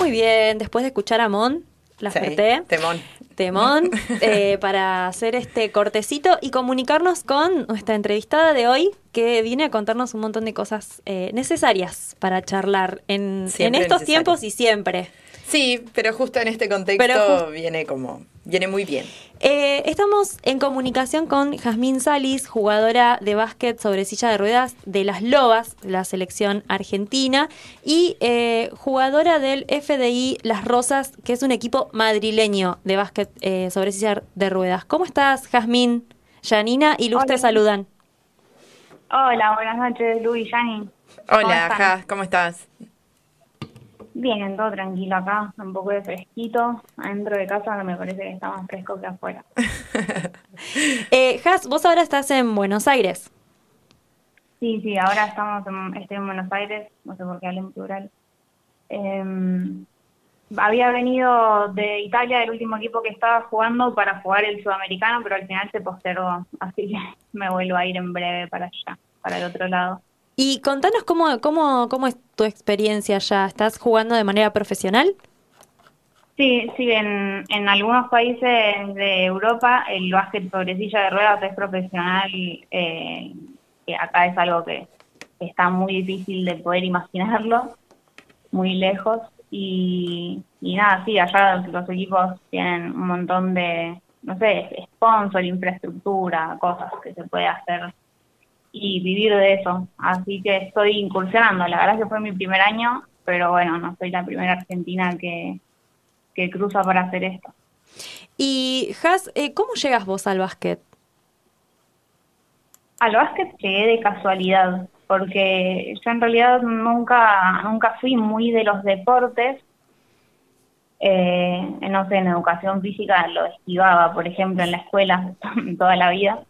Muy bien, después de escuchar a Mon, la Sí, temón. Temón, eh, para hacer este cortecito y comunicarnos con nuestra entrevistada de hoy, que viene a contarnos un montón de cosas eh, necesarias para charlar en, en estos tiempos y siempre. Sí, pero justo en este contexto Pero viene como, viene muy bien. Eh, estamos en comunicación con Jazmín Salis, jugadora de básquet sobre silla de ruedas de las Lobas, de la selección argentina, y eh, jugadora del FDI Las Rosas, que es un equipo madrileño de básquet eh, sobre silla de ruedas. ¿Cómo estás, Jazmín? Janina y Luz te saludan. Hola, buenas noches, Lu y Yani. ¿Cómo Hola, ¿cómo estás? Bien, todo tranquilo acá, un poco de fresquito. Adentro de casa que me parece que está más fresco que afuera. Eh, Jaz, vos ahora estás en Buenos Aires. Sí, sí, ahora estamos en, estoy en Buenos Aires, no sé por qué hablo en plural. Em, había venido de Italia, el último equipo que estaba jugando, para jugar el sudamericano, pero al final se postergó, así que me vuelvo a ir en breve para allá, para el otro lado. Y contanos cómo, cómo, cómo es tu experiencia allá. ¿Estás jugando de manera profesional? Sí, sí, en, en algunos países de Europa el básquet sobre silla de ruedas es profesional, eh, acá es algo que está muy difícil de poder imaginarlo, muy lejos. Y, y nada, sí, allá los equipos tienen un montón de, no sé, sponsor, infraestructura, cosas que se puede hacer y vivir de eso. Así que estoy incursionando. La verdad es que fue mi primer año, pero bueno, no soy la primera argentina que, que cruza para hacer esto. Y Jaz, eh, ¿cómo llegas vos al básquet? Al básquet llegué de casualidad, porque yo en realidad nunca, nunca fui muy de los deportes. Eh, no sé, en educación física lo esquivaba, por ejemplo, en la escuela toda la vida.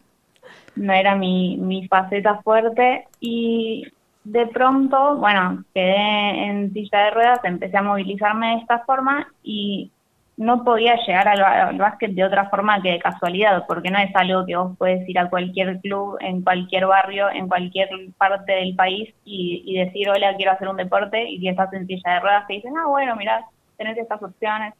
No era mi, mi faceta fuerte y de pronto, bueno, quedé en silla de ruedas, empecé a movilizarme de esta forma y no podía llegar al, al básquet de otra forma que de casualidad, porque no es algo que vos puedes ir a cualquier club, en cualquier barrio, en cualquier parte del país y, y decir, hola, quiero hacer un deporte, y si estás en silla de ruedas te dicen, ah, bueno, mirá, tenés estas opciones.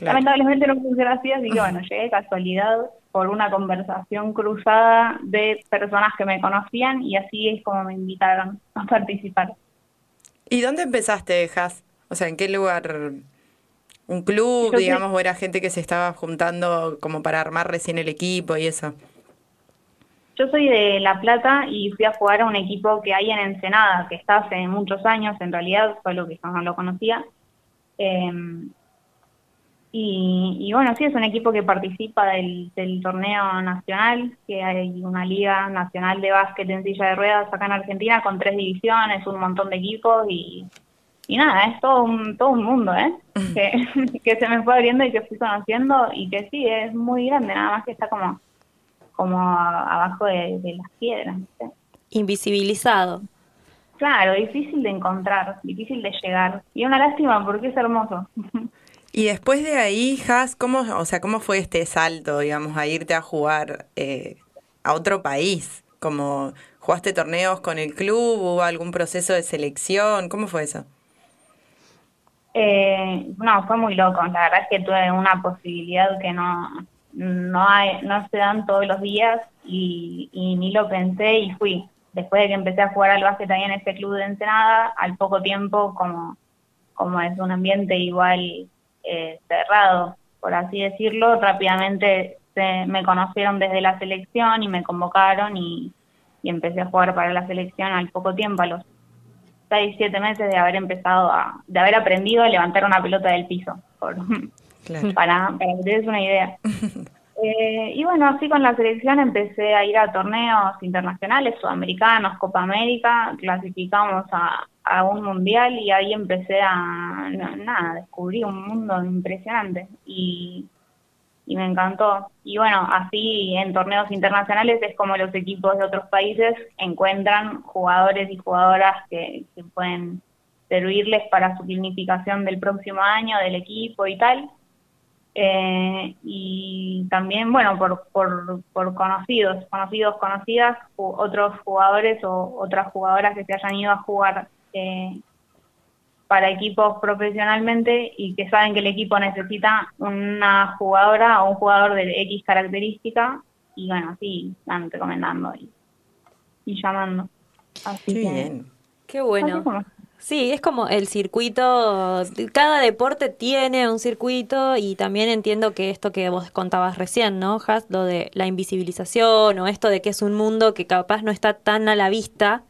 Claro. Lamentablemente no así, así que bueno, llegué de casualidad por una conversación cruzada de personas que me conocían y así es como me invitaron a participar. ¿Y dónde empezaste, Jas? O sea, ¿en qué lugar? ¿Un club, Yo digamos, o era gente que se estaba juntando como para armar recién el equipo y eso? Yo soy de La Plata y fui a jugar a un equipo que hay en Ensenada, que está hace muchos años en realidad, solo que yo no lo conocía. Eh, y, y bueno, sí, es un equipo que participa del, del torneo nacional, que hay una liga nacional de básquet en silla de ruedas acá en Argentina con tres divisiones, un montón de equipos y, y nada, es todo un, todo un mundo, ¿eh? Que, que se me fue abriendo y que fui conociendo y que sí, es muy grande, nada más que está como, como abajo de, de las piedras. ¿viste? Invisibilizado. Claro, difícil de encontrar, difícil de llegar. Y una lástima porque es hermoso. Y después de ahí, Jas, ¿cómo, o sea, cómo fue este salto, digamos, a irte a jugar eh, a otro país? Como jugaste torneos con el club, hubo algún proceso de selección, ¿cómo fue eso? Eh, no, fue muy loco. La verdad es que tuve una posibilidad que no, no, hay, no se dan todos los días y, ni lo pensé y fui. Después de que empecé a jugar al básquet ahí en este club de Ensenada, al poco tiempo, como, como es un ambiente igual eh, cerrado, por así decirlo, rápidamente se, me conocieron desde la selección y me convocaron y, y empecé a jugar para la selección al poco tiempo, a los seis, siete meses de haber empezado a, de haber aprendido a levantar una pelota del piso, por, Claro. para, para que te des una idea. Eh, y bueno, así con la selección empecé a ir a torneos internacionales, sudamericanos, Copa América, clasificamos a, a un mundial y ahí empecé a, no, nada, descubrí un mundo impresionante y, y me encantó. Y bueno, así en torneos internacionales es como los equipos de otros países encuentran jugadores y jugadoras que, que pueden servirles para su planificación del próximo año, del equipo y tal. Eh, y también, bueno, por, por, por conocidos, conocidos, conocidas, otros jugadores o otras jugadoras que se hayan ido a jugar eh, para equipos profesionalmente y que saben que el equipo necesita una jugadora o un jugador de X característica y bueno, sí, van recomendando y, y llamando. Así Qué que- bien. Qué así bueno. como- Sí, es como el circuito, cada deporte tiene un circuito y también entiendo que esto que vos contabas recién, ¿no, Has? Lo de la invisibilización o esto de que es un mundo que capaz no está tan a la vista,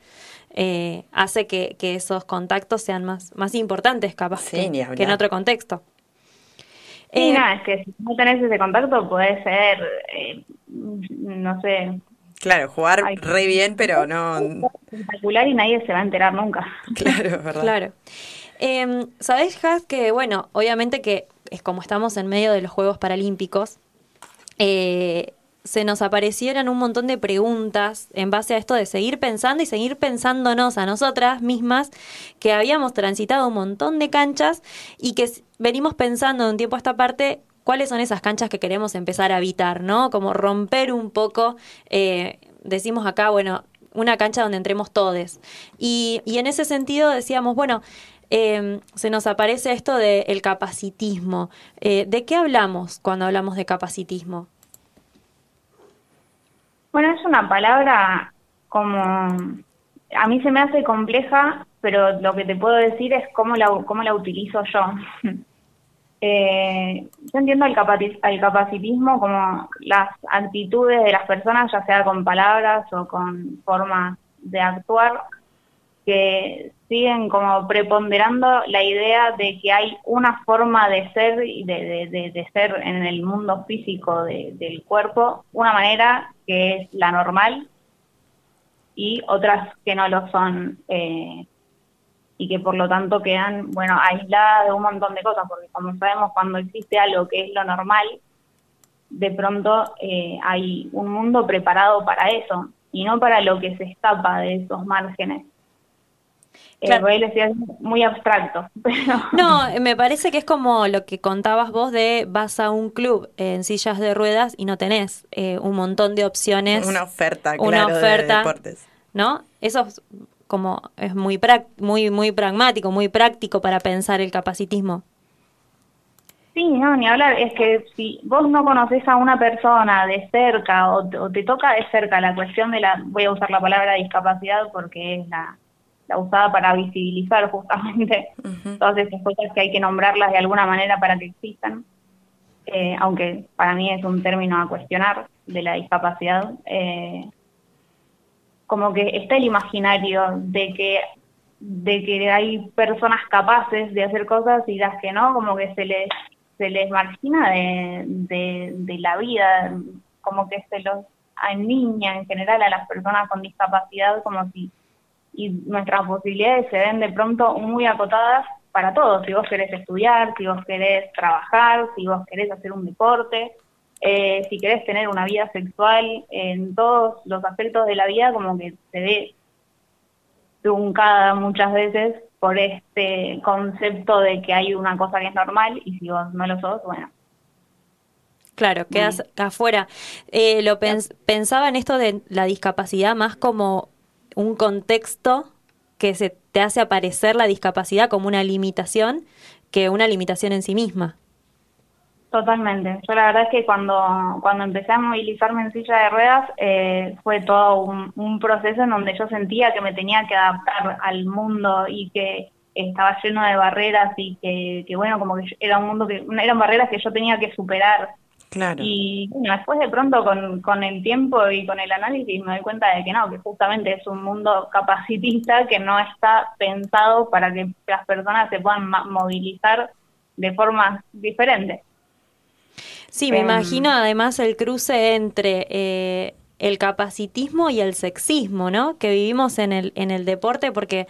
eh, hace que, que esos contactos sean más, más importantes capaz Sí, que, en otro contexto. Sí, Eh, nada, es que si no tenés ese contacto puede ser, eh, no sé, Claro, jugar Ay. re bien, pero no. espectacular y nadie se va a enterar nunca. Claro, ¿verdad? Claro. Eh, Sabés, Has, que bueno, obviamente que es como estamos en medio de los Juegos Paralímpicos, eh, se nos aparecieron un montón de preguntas en base a esto de seguir pensando y seguir pensándonos a nosotras mismas que habíamos transitado un montón de canchas y que venimos pensando de un tiempo a esta parte cuáles son esas canchas que queremos empezar a habitar, ¿no? Como romper un poco, eh, decimos acá, bueno, una cancha donde entremos todes. Y, en ese sentido decíamos, bueno, eh, se nos aparece esto del capacitismo. Eh, ¿De qué hablamos cuando hablamos de capacitismo? Bueno, es una palabra como a mí se me hace compleja, pero lo que te puedo decir es cómo la, cómo la utilizo yo. Eh, yo entiendo el, capacitismo como las actitudes de las personas, ya sea con palabras o con formas de actuar, que siguen como preponderando la idea de que hay una forma de ser y de, de- de- ser en el mundo físico de- del cuerpo, una manera que es la normal y otras que no lo son eh, y que por lo tanto quedan, bueno, aisladas de un montón de cosas, porque como sabemos, cuando existe algo que es lo normal, de pronto eh, hay un mundo preparado para eso y no para lo que se escapa de esos márgenes. Eh, Claro. haciendo muy abstracto, pero No, me parece que es como lo que contabas vos de vas a un club en sillas de ruedas y no tenés eh, un montón de opciones. Una oferta, Una claro, oferta. de deportes. ¿no? Eso es como es muy muy muy pragmático, muy práctico para pensar el capacitismo. Sí, no, ni hablar. Es que si vos no conoces a una persona de cerca o, te- o te toca de cerca la cuestión de la, voy a usar la palabra discapacidad porque es la, la usada para visibilizar justamente todas esas cosas que hay que nombrarlas de alguna manera para que existan, eh, aunque para mí es un término a cuestionar de la discapacidad. eh, como que está el imaginario de que de que hay personas capaces de hacer cosas y las que no, como que se les se les margina de, de, de la vida, como que se los niña en general a las personas con discapacidad, como si y nuestras posibilidades se ven de pronto muy acotadas para todos. Si vos querés estudiar, si vos querés trabajar, si vos querés hacer un deporte, eh, si querés tener una vida sexual, en todos los aspectos de la vida como que se ve truncada muchas veces por este concepto de que hay una cosa que es normal y si vos no lo sos, bueno, Claro, quedas afuera. Eh, lo pens- pensaba en esto de la discapacidad más como un contexto que se te hace aparecer la discapacidad como una limitación que una limitación en sí misma. Totalmente. Yo la verdad es que cuando, cuando empecé a movilizarme en silla de ruedas eh, fue todo un, un proceso en donde yo sentía que me tenía que adaptar al mundo y que estaba lleno de barreras y que, que bueno, como que era un mundo que eran barreras que yo tenía que superar. Claro. Y bueno, después de pronto con, con el tiempo y con el análisis me doy cuenta de que no, que justamente es un mundo capacitista que no está pensado para que las personas se puedan movilizar de formas diferentes. Sí, me Em. imagino además el cruce entre eh, el capacitismo y el sexismo, ¿no? Que vivimos en el, en el deporte, porque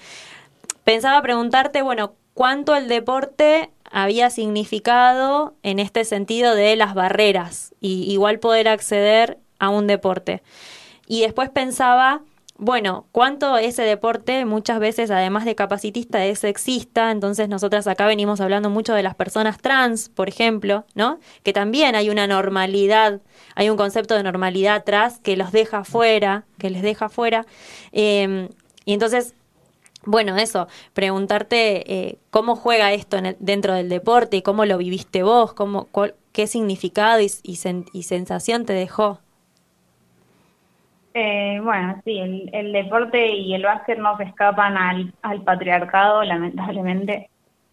pensaba preguntarte, bueno, ¿cuánto el deporte había significado en este sentido de las barreras y igual poder acceder a un deporte? Y después pensaba, bueno, cuánto ese deporte muchas veces, además de capacitista, es sexista. Entonces nosotras acá venimos hablando mucho de las personas trans, por ejemplo, ¿no? Que también hay una normalidad, hay un concepto de normalidad atrás que los deja fuera, que les deja fuera. Eh, y entonces bueno, eso, preguntarte eh, cómo juega esto dentro del deporte, cómo lo viviste vos, cómo, qué significado y, y, sensación te dejó. Eh, bueno, sí, el, deporte y el básquet no se escapan al, patriarcado, lamentablemente.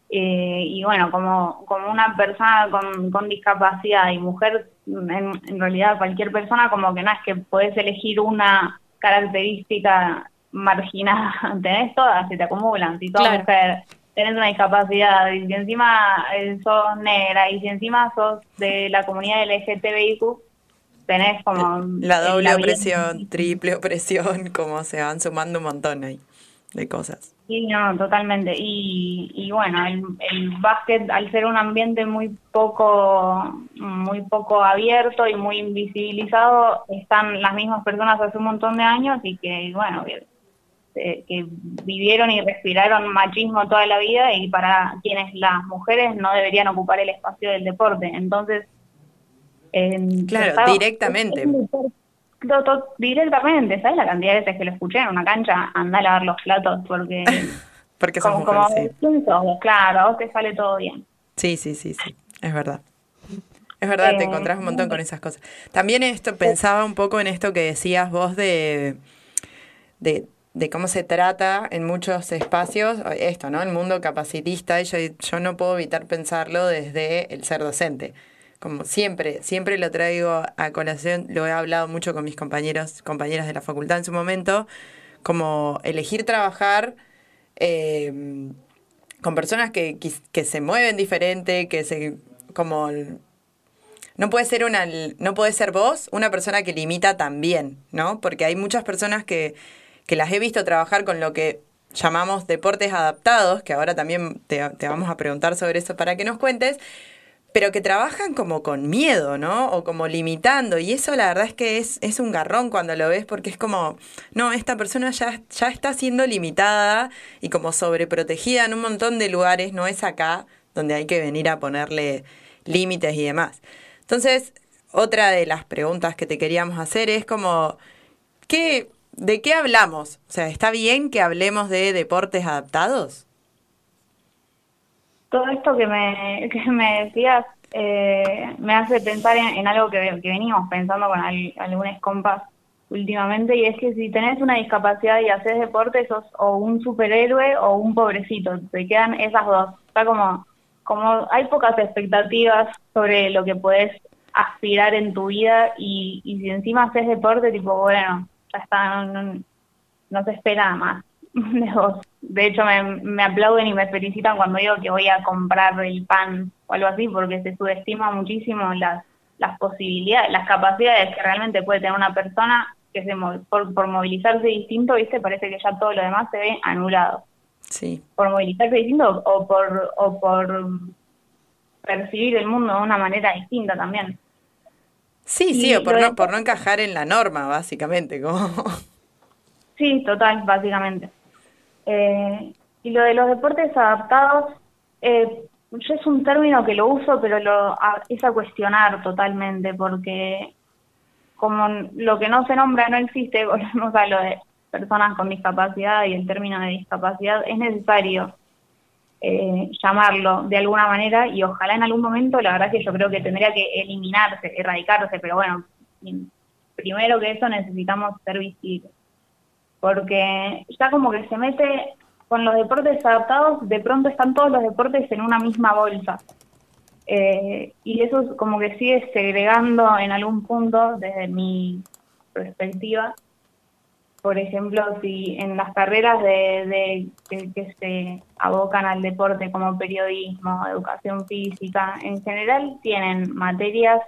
Eh, y bueno, como, una persona con, con discapacidad y mujer, en, en, realidad cualquier persona, como que no es que puedes elegir una característica marginada, tenés todas, se te acumulan, si sos mujer, tenés una discapacidad, y si encima eh, sos negra, y si encima sos de la comunidad LGTBIQ, tenés como... La doble opresión, triple opresión, como se van sumando un montón ahí de cosas. Sí, no, totalmente. Y, y bueno, el, el básquet, al ser un ambiente muy poco, muy poco abierto y muy invisibilizado, están las mismas personas hace un montón de años y que, bueno, que, que vivieron y respiraron machismo toda la vida y para quienes las mujeres no deberían ocupar el espacio del deporte. Entonces, claro, directamente directamente, ¿sabes la cantidad de veces que lo escuché en una cancha? Anda a lavar los platos porque... porque como, como sí. claro, a vos te sale todo bien. Sí, sí, sí, sí, es verdad. Es verdad, te eh, encontrás un montón con esas cosas. También esto, pensaba un poco en esto que decías vos de, de, de cómo se trata en muchos espacios esto, ¿no? El mundo capacitista, yo, yo no puedo evitar pensarlo desde el ser docente como siempre, siempre lo traigo a colación, lo he hablado mucho con mis compañeros, compañeras de la facultad en su momento, como elegir trabajar eh, con personas que, que, se mueven diferente, que se como no puede ser una no puede ser vos una persona que limita también, ¿no? Porque hay muchas personas que, que las he visto trabajar con lo que llamamos deportes adaptados, que ahora también te, vamos a preguntar sobre eso para que nos cuentes, pero que trabajan como con miedo, ¿no? O como limitando. Y eso la verdad es que es, es un garrón cuando lo ves porque es como, no, esta persona ya, ya está siendo limitada y como sobreprotegida en un montón de lugares, no es acá donde hay que venir a ponerle límites y demás. Entonces, otra de las preguntas que te queríamos hacer es como, ¿qué, ¿de qué hablamos? O sea, ¿está bien que hablemos de deportes adaptados? todo esto que me, que me decías eh, me hace pensar en, algo que, venimos pensando con algunos compas últimamente y es que si tenés una discapacidad y haces deporte sos o un superhéroe o un pobrecito, te quedan esas dos. Está como, como hay pocas expectativas sobre lo que puedes aspirar en tu vida y, y si encima haces deporte, tipo, bueno, ya está, no, no se espera más de vos. De hecho, me, me aplauden y me felicitan cuando digo que voy a comprar el pan o algo así, porque se subestima muchísimo las, las posibilidades, las capacidades que realmente puede tener una persona que se por, por movilizarse distinto, ¿viste? Parece que ya todo lo demás se ve anulado. Sí. Por movilizarse distinto o por, o por percibir el mundo de una manera distinta también. Sí, sí, o por no, por no encajar en la norma, básicamente. Como... Sí, total, básicamente. Eh, y lo de los deportes adaptados, eh, yo es un término que lo uso, pero lo es a cuestionar totalmente, porque como lo que no se nombra no existe, volvemos a lo de personas con discapacidad y el término de discapacidad, es necesario eh, llamarlo de alguna manera y ojalá en algún momento, la verdad es que yo creo que tendría que eliminarse, erradicarse, pero bueno, primero que eso necesitamos ser visibles porque ya como que se mete con los deportes adaptados, de pronto están todos los deportes en una misma bolsa. Eh, y eso como que sigue segregando en algún punto desde mi perspectiva. Por ejemplo, si en las carreras de, que, se abocan al deporte como periodismo, educación física, en general tienen materias,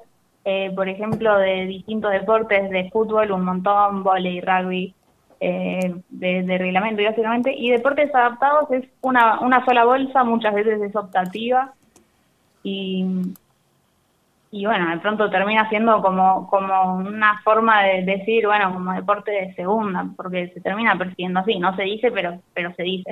eh, por ejemplo, de distintos deportes, de fútbol, un montón, volei, rugby, eh, de, reglamento, básicamente, y deportes adaptados es una, una sola bolsa, muchas veces es optativa, y, y bueno, de pronto termina siendo como, como una forma de decir, bueno, como deporte de segunda, porque se termina persiguiendo así, no se dice, pero, pero se dice.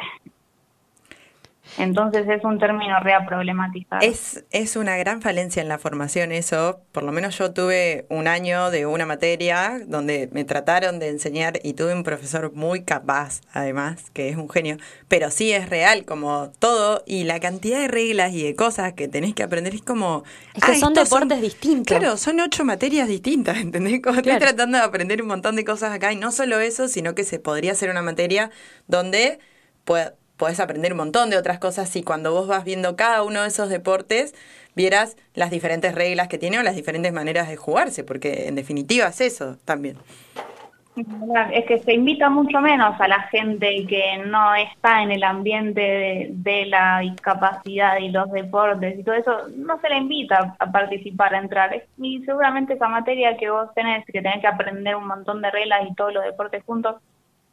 Entonces es un término rea problematizado. Es, es una gran falencia en la formación eso. Por lo menos yo tuve un año de una materia donde me trataron de enseñar y tuve un profesor muy capaz, además, que es un genio. Pero sí es real, como todo, y la cantidad de reglas y de cosas que tenés que aprender es como... Es que son deportes distintos. Claro, son ocho materias distintas, ¿entendés? Como estoy tratando de aprender un montón de cosas acá y no solo eso, sino que se podría hacer una materia donde pueda podés aprender un montón de otras cosas si cuando vos vas viendo cada uno de esos deportes vieras las diferentes reglas que tiene o las diferentes maneras de jugarse, porque en definitiva es eso también. Es que se invita mucho menos a la gente que no está en el ambiente de, la discapacidad y los deportes y todo eso, no se le invita a participar, a entrar. Y seguramente esa materia que vos tenés, que tenés que aprender un montón de reglas y todos los deportes juntos,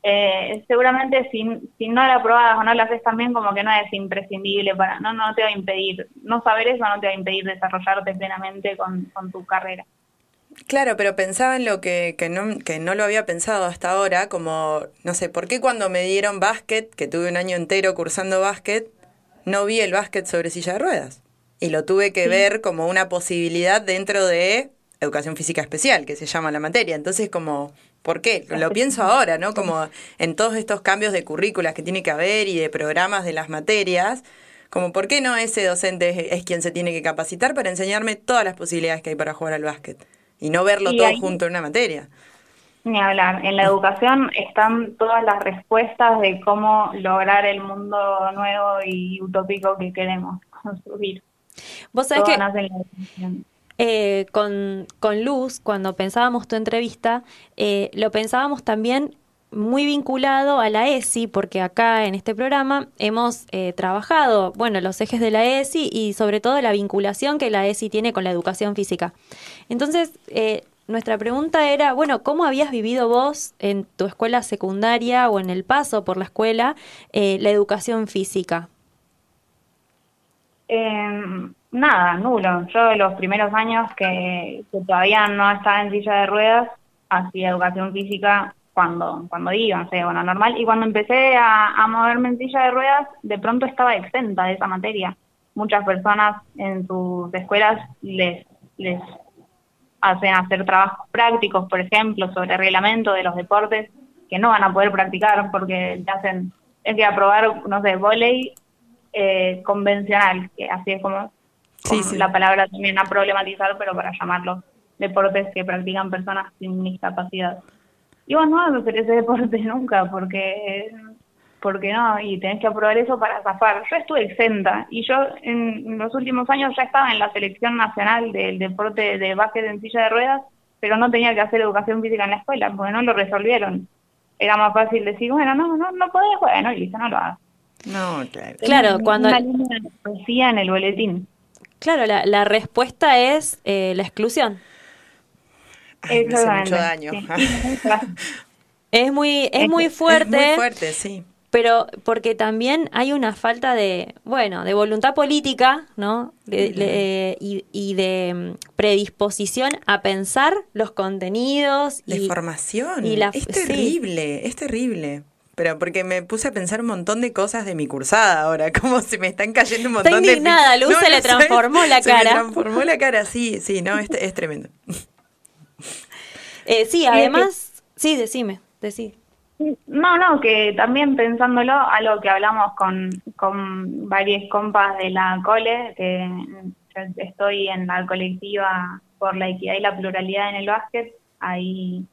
eh, seguramente si, si no la aprobas o no la haces también como que no es imprescindible para, no, no te va a impedir, no saber eso no te va a impedir desarrollarte plenamente con, tu carrera. Claro, pero pensaba en lo que, que, no, que no lo había pensado hasta ahora, como, no sé, ¿por qué cuando me dieron básquet, que tuve un año entero cursando básquet, no vi el básquet sobre silla de ruedas? Y lo tuve que ver como una posibilidad dentro de educación física especial, que se llama la materia. Entonces, como, ¿Por qué? Lo pienso ahora, ¿no? Como en todos estos cambios de currículas que tiene que haber y de programas de las materias, como por qué no ese docente es, quien se tiene que capacitar para enseñarme todas las posibilidades que hay para jugar al básquet y no verlo todo junto en una materia. Ni hablar, en la educación están todas las respuestas de cómo lograr el mundo nuevo y utópico que queremos construir. Vos sabés que eh, con, con, Luz, cuando pensábamos tu entrevista, eh, lo pensábamos también muy vinculado a la ESI, porque acá en este programa hemos eh, trabajado, bueno, los ejes de la ESI y sobre todo la vinculación que la ESI tiene con la educación física. Entonces, nuestra pregunta era, bueno, ¿cómo habías vivido vos en tu escuela secundaria o en el paso por la escuela la educación física? Nada, nulo. Yo los primeros años que, todavía no estaba en silla de ruedas, hacía educación física cuando, cuando iba, o sea, bueno, normal. Y cuando empecé a, moverme en silla de ruedas, de pronto estaba exenta de esa materia. Muchas personas en sus escuelas les, les hacen hacer trabajos prácticos, por ejemplo, sobre reglamento de los deportes, que no van a poder practicar porque te hacen, es que aprobar, no sé, volei eh, convencional, que así es como la palabra también a problematizar, pero para llamarlos deportes que practican personas sin discapacidad. Y vos no vas a hacer ese deporte nunca, porque porque no, y tenés que aprobar eso para zafar. Yo estuve exenta y yo en los últimos años ya estaba en la selección nacional del deporte de básquet en silla de ruedas, pero no tenía que hacer educación física en la escuela, porque no lo resolvieron. Era más fácil decir, bueno, no, no, no podés, bueno, y listo, no lo hagas. No, claro. Claro, cuando... Una línea en el boletín. Claro, la, la respuesta es eh, la exclusión. Ay, me hace mucho daño. es muy, es, muy fuerte. Es muy fuerte, sí. Pero porque también hay una falta de, bueno, de voluntad política, ¿no? De, y, y, de mm, predisposición a pensar los contenidos. De formación. Y la, es terrible, es terrible. Pero porque me puse a pensar un montón de cosas de mi cursada ahora, como se me están cayendo un montón Está indignada, de... Luz se le transformó la cara. Se me transformó la cara, sí, sí, no, es, es tremendo. Eh, sí, además, sí, decime, decí. No, no, que también pensándolo, algo que hablamos con, con varios compas de la cole, que estoy en la colectiva por la equidad y la pluralidad en el básquet, ahí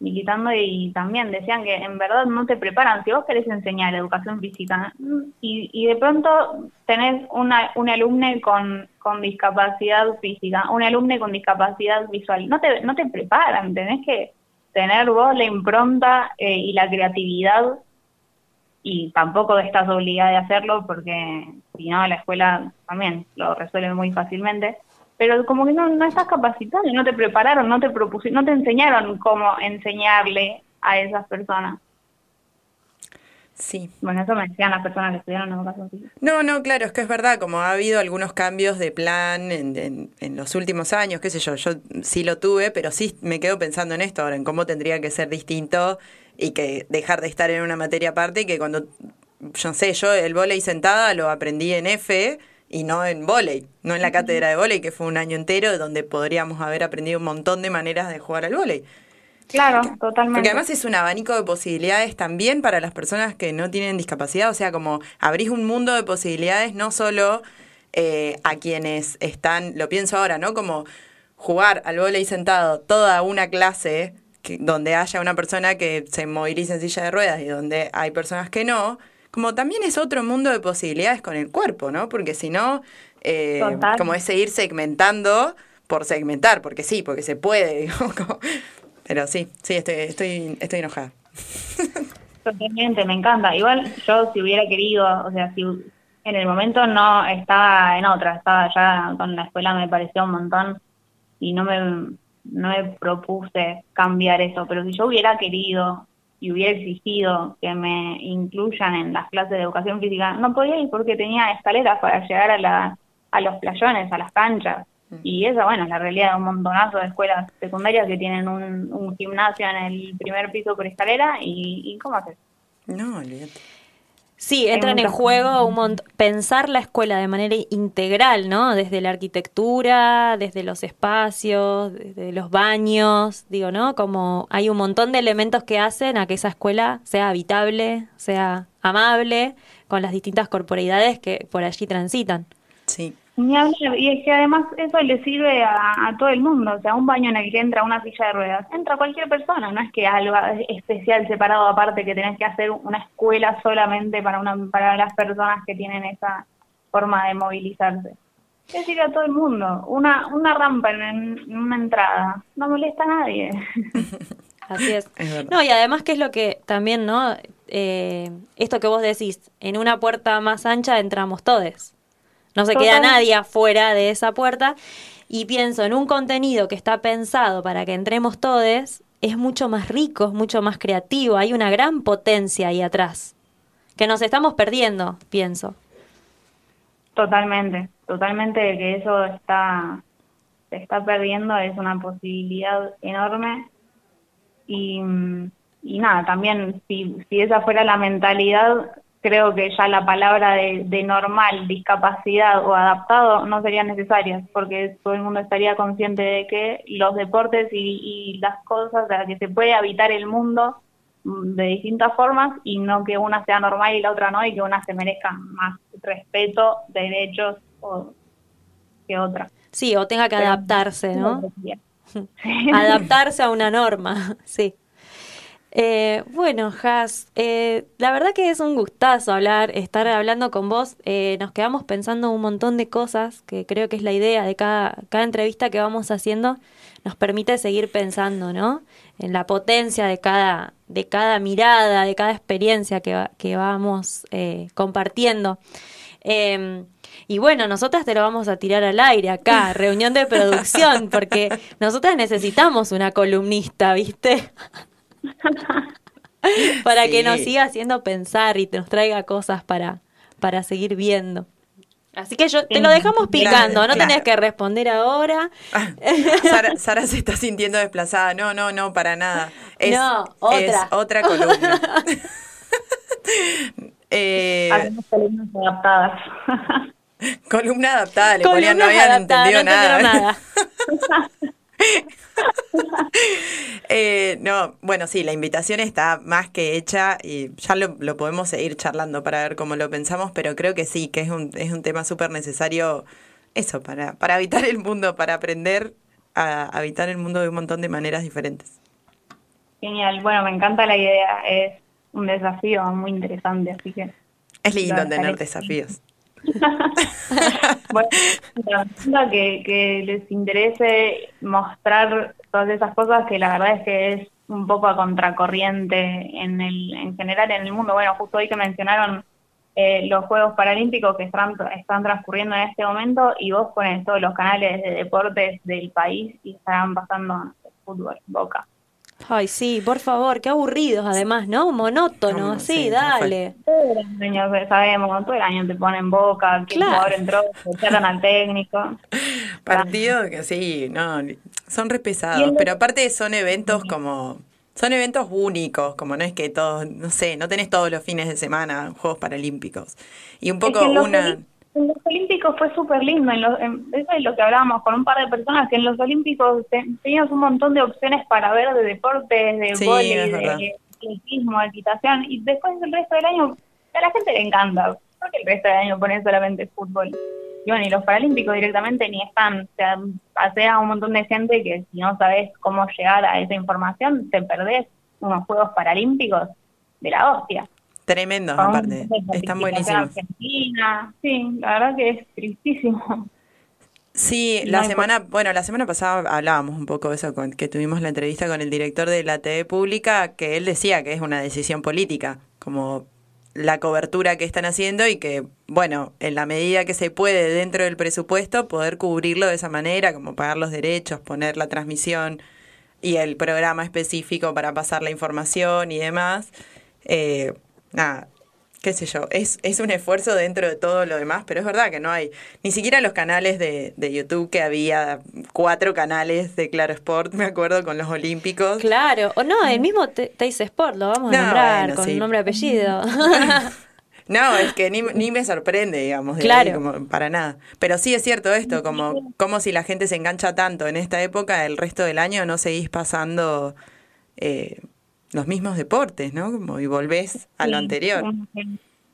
militando y también decían que en verdad no te preparan. Si vos querés enseñar educación física y, y de pronto tenés una, un alumne con, con discapacidad física, un alumne con discapacidad visual, no te, no te preparan, tenés que tener vos la impronta eh, y la creatividad y tampoco estás obligada a hacerlo porque si no la escuela también lo resuelve muy fácilmente pero como que no, no estás capacitado y no te prepararon, no te propusieron, no te enseñaron cómo enseñarle a esas personas. Sí. Bueno, eso me decían las personas que estudiaron educación física. No, no, claro, es que es verdad, como ha habido algunos cambios de plan en, en, los últimos años, qué sé yo, yo sí lo tuve, pero sí me quedo pensando en esto ahora, en cómo tendría que ser distinto y que dejar de estar en una materia aparte y que cuando yo no sé, yo el volei sentada lo aprendí en F y no en volei, no en la cátedra de volei, que fue un año entero donde podríamos haber aprendido un montón de maneras de jugar al volei. Claro, totalmente. Porque además es un abanico de posibilidades también para las personas que no tienen discapacidad, o sea, como abrís un mundo de posibilidades no solo eh, a quienes están, lo pienso ahora, ¿no? Como jugar al volei sentado toda una clase que, donde haya una persona que se movilice en silla de ruedas y donde hay personas que no, como también es otro mundo de posibilidades con el cuerpo, ¿no? Porque si no, eh, como es seguir segmentando por segmentar, porque sí, porque se puede, pero sí, sí, estoy, estoy, estoy enojada. Totalmente, me encanta. Igual yo si hubiera querido, o sea, si en el momento no estaba en otra, estaba ya con la escuela me pareció un montón y no me, no me propuse cambiar eso, pero si yo hubiera querido y hubiera exigido que me incluyan en las clases de educación física, no podía ir porque tenía escaleras para llegar a, la, a los playones, a las canchas. Mm. Y esa, bueno, es la realidad de un montonazo de escuelas secundarias que tienen un, un gimnasio en el primer piso por escalera y, y ¿cómo haces? No, olvídate. Sí, entra en juego un pensar la escuela de manera integral, ¿no? Desde la arquitectura, desde los espacios, desde los baños, digo, ¿no? Como hay un montón de elementos que hacen a que esa escuela sea habitable, sea amable, con las distintas corporeidades que por allí transitan. Y es que además eso le sirve a, todo el mundo, o sea, un baño en el que entra una silla de ruedas, entra cualquier persona, no es que algo especial separado aparte que tenés que hacer una escuela solamente para una para las personas que tienen esa forma de movilizarse. Le sirve a todo el mundo, una una rampa en, una entrada, no molesta a nadie. Así es. no, y además que es lo que también, ¿no? Eh, esto que vos decís, en una puerta más ancha entramos todos. No se queda nadie afuera de esa puerta. Y pienso en un contenido que está pensado para que entremos todos, es mucho más rico, es mucho más creativo, hay una gran potencia ahí atrás, que nos estamos perdiendo, pienso. Totalmente, totalmente que eso está, se está perdiendo, es una posibilidad enorme. Y, y nada, también si, si esa fuera la mentalidad, creo que ya la palabra de, normal, discapacidad o adaptado no serían necesarias, porque todo el mundo estaría consciente de que los deportes y, las cosas, o que se puede habitar el mundo mm, de distintas formas y no que una sea normal y la otra no, y que una se merezca más respeto, derechos o que otra. Sí, o tenga que adaptarse, ¿no? adaptarse a una norma, sí. Eh, bueno, Has, eh, la verdad que es un gustazo hablar, estar hablando con vos. Eh, nos quedamos pensando un montón de cosas, que creo que es la idea de cada, cada entrevista que vamos haciendo, nos permite seguir pensando, ¿no? En la potencia de cada, de cada mirada, de cada experiencia que, que vamos compartiendo. Em, y bueno, nosotras te lo vamos a tirar al aire acá, reunión de producción, porque nosotras necesitamos una columnista, ¿viste? para que nos siga haciendo pensar y nos traiga cosas para, para seguir viendo. Así que yo te lo dejamos picando, no tenés que responder ahora. Ah, Sara, se está sintiendo desplazada. No, no, no, para nada. Es, no, otra. Es otra columna. eh, columnas adaptadas. columna adaptada, le ponían, no habían entendido nada. nada. Eh, no, bueno, sí, la invitación está más que hecha y ya lo, lo, podemos seguir charlando para ver cómo lo pensamos, pero creo que sí, que es un, es un tema súper necesario eso, para, para habitar el mundo, para aprender a habitar el mundo de un montón de maneras diferentes. Genial, bueno, me encanta la idea, es un desafío muy interesante, así que... Es lindo tener desafíos. bueno, que, que les interese mostrar todas esas cosas que la verdad es que es un poco a contracorriente en, el, en general en el mundo. Bueno, justo hoy que mencionaron eh, los Juegos Paralímpicos que están, están transcurriendo en este momento y vos pones todos los canales de deportes del país y estarán pasando fútbol, boca. Ay, sí, por favor, qué aburridos además, ¿no? Monótono, sí, dale. Todo el año sabemos, todo el año te ponen boca, que claro. jugador entró, echaron al técnico. Partido que sí, no, son re pesados, pero aparte son eventos como son eventos únicos, como no es que todos, no sé, no tenés todos los fines de semana Juegos Paralímpicos. Y un poco una... En los Olímpicos fue súper lindo, en eso es lo que hablábamos con un par de personas, que en los Olímpicos teníamos un montón de opciones para ver de deportes, de sí, de atletismo, de equitación, y después el resto del año a la gente le encanta, porque el resto del año pone solamente fútbol. Y bueno, y los Paralímpicos directamente ni están, o sea, pasea un montón de gente que si no sabes cómo llegar a esa información, te perdés unos Juegos Paralímpicos de la hostia. Tremendo, aparte. Están buenísimos. Argentina. Sí, la verdad que es tristísimo. Sí, la semana, bueno, la semana pasada hablábamos un poco de eso, con, que tuvimos la entrevista con el director de la TV pública, que él decía que es una decisión política, como la cobertura que están haciendo y que, bueno, en la medida que se puede dentro del presupuesto, poder cubrirlo de esa manera, como pagar los derechos, poner la transmisión y el programa específico para pasar la información y demás. Eh, nada, qué sé yo, es, es un esfuerzo dentro de todo lo demás, pero es verdad que no hay ni siquiera los canales de, de YouTube que había cuatro canales de Claro Sport, me acuerdo, con los Olímpicos. Claro, o no, el mismo Teis Sport, lo vamos a nombrar con nombre y apellido. No, es que ni, ni me sorprende, digamos, claro. para nada. Pero sí es cierto esto, como, como si la gente se engancha tanto en esta época, el resto del año no seguís pasando eh, los mismos deportes, ¿no? Como y volvés a lo anterior.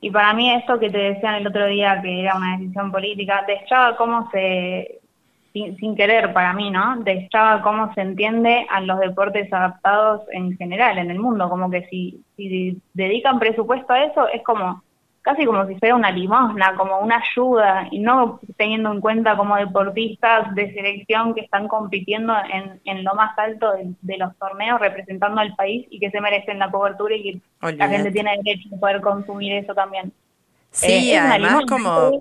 Y para mí esto que te decían el otro día, que era una decisión política, destraba cómo se, sin, querer para mí, ¿no? Destraba cómo se entiende a los deportes adaptados en general en el mundo, como que si, si dedican presupuesto a eso, es como casi como si fuera una limosna, como una ayuda, y no teniendo en cuenta como deportistas de selección que están compitiendo en, en lo más alto de, los torneos representando al país y que se merecen la cobertura y que la gente tiene derecho a poder consumir eso también. Sí, eh, además como...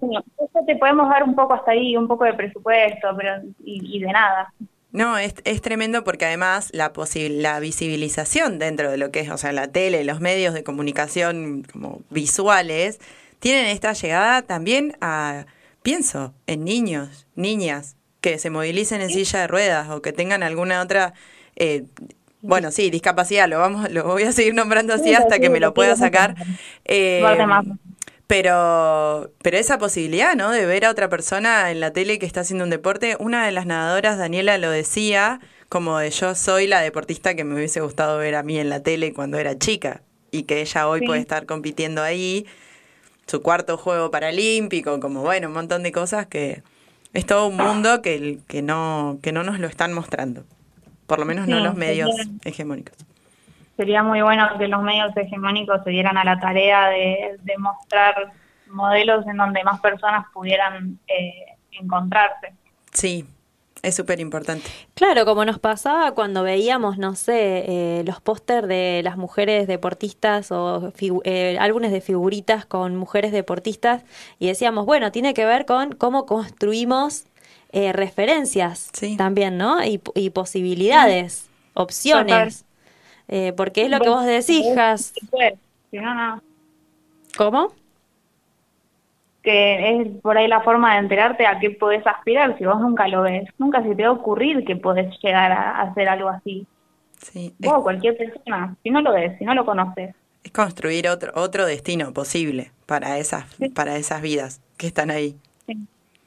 te podemos dar un poco hasta ahí, un poco de presupuesto, pero y de nada. No, es, es tremendo porque además la, la visibilización dentro de lo que es, o sea, la tele, los medios de comunicación como visuales, tienen esta llegada también a, pienso, en niños, niñas, que se movilicen en silla de ruedas o que tengan alguna otra... Eh, bueno, sí, discapacidad, lo vamos, lo voy a seguir nombrando así hasta que me lo pueda sacar. Eh, pero, pero esa posibilidad, ¿no? De ver a otra persona en la tele que está haciendo un deporte. Una de las nadadoras, Daniela, lo decía, como de yo soy la deportista que me hubiese gustado ver a mí en la tele cuando era chica. Y que ella hoy puede estar compitiendo ahí. Su cuarto juego paralímpico, como bueno, un montón de cosas que es todo un mundo que, que, no, que no nos lo están mostrando. Por lo menos no los medios hegemónicos sería muy bueno que los medios hegemónicos se dieran a la tarea de, mostrar modelos en donde más personas pudieran eh, encontrarse. Sí, es súper importante. Claro, como nos pasaba cuando veíamos, no sé, eh, los póster de las mujeres deportistas o eh, álbumes de figuritas con mujeres deportistas y decíamos, bueno, tiene que ver con cómo construimos referencias también, ¿no? Y, posibilidades, opciones. Eh, porque es lo que vos decís. ¿Cómo? Que es por ahí la forma de enterarte a qué podés aspirar si vos nunca lo ves. Nunca se te va a ocurrir que podés llegar a hacer algo así. Sí. Vos, cualquier persona, si no lo ves, si no lo conoces. Es construir otro, otro destino posible para esas, para esas vidas que están ahí. Sí,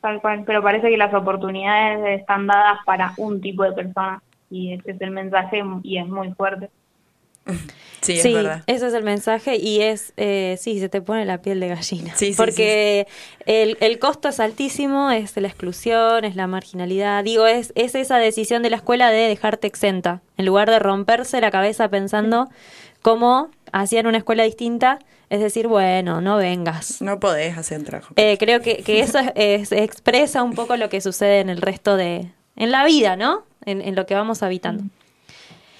tal cual. Pero parece que las oportunidades están dadas para un tipo de persona. Y ese es el mensaje y es muy fuerte. Sí, es verdad. ese es el mensaje y es, eh, sí, se te pone la piel de gallina. Sí, porque El, el, costo es altísimo, es la exclusión, es la marginalidad. Digo, es, es esa decisión de la escuela de dejarte exenta, en lugar de romperse la cabeza pensando cómo hacían una escuela distinta. Es decir, bueno, no vengas. No podés hacer trabajo. Eh, creo que, que eso es, expresa un poco lo que sucede en el resto de... en la vida, ¿no? En, en lo que vamos habitando.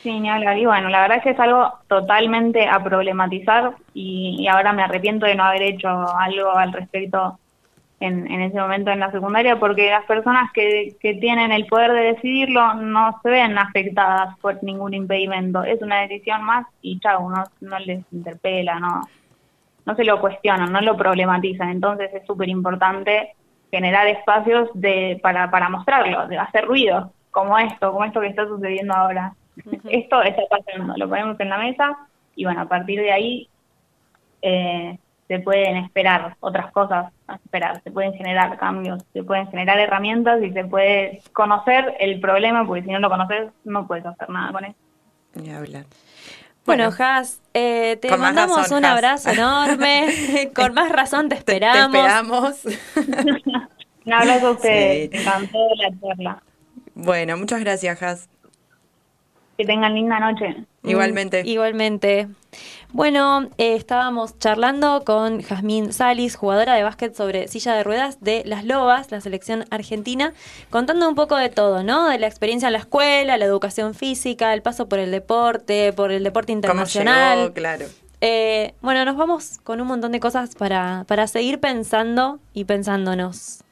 Sí, ni hablar. Y bueno, la verdad es que es algo totalmente a problematizar y, ahora me arrepiento de no haber hecho algo al respecto en, en, ese momento en la secundaria porque las personas que, tienen el poder de decidirlo no se ven afectadas por ningún impedimento. Es una decisión más y chau, no, no les interpela, no, no se lo cuestionan, no lo problematizan. Entonces es súper importante generar espacios de para, para mostrarlo, de hacer ruido, como esto, como esto que está sucediendo ahora Esto está pasando, lo ponemos en la mesa y bueno, a partir de ahí eh, se pueden esperar otras cosas, esperar, se pueden generar cambios, se pueden generar herramientas y se puede conocer el problema, porque si no lo conoces no puedes hacer nada con eso. Ni hablar. Bueno, Has, eh, te mandamos un abrazo enorme. con más razón te esperamos. Te, esperamos. un abrazo a ustedes. Me encantó la charla. Bueno, muchas gracias, Has. Que tengan linda noche. Igualmente. igualmente. Bueno, eh, estábamos charlando con Jazmín Salis, jugadora de básquet sobre silla de ruedas de Las Lobas, la selección argentina, contando un poco de todo, ¿no? De la experiencia en la escuela, la educación física, el paso por el deporte, por el deporte internacional. claro. Eh, bueno, nos vamos con un montón de cosas para, para seguir pensando y pensándonos.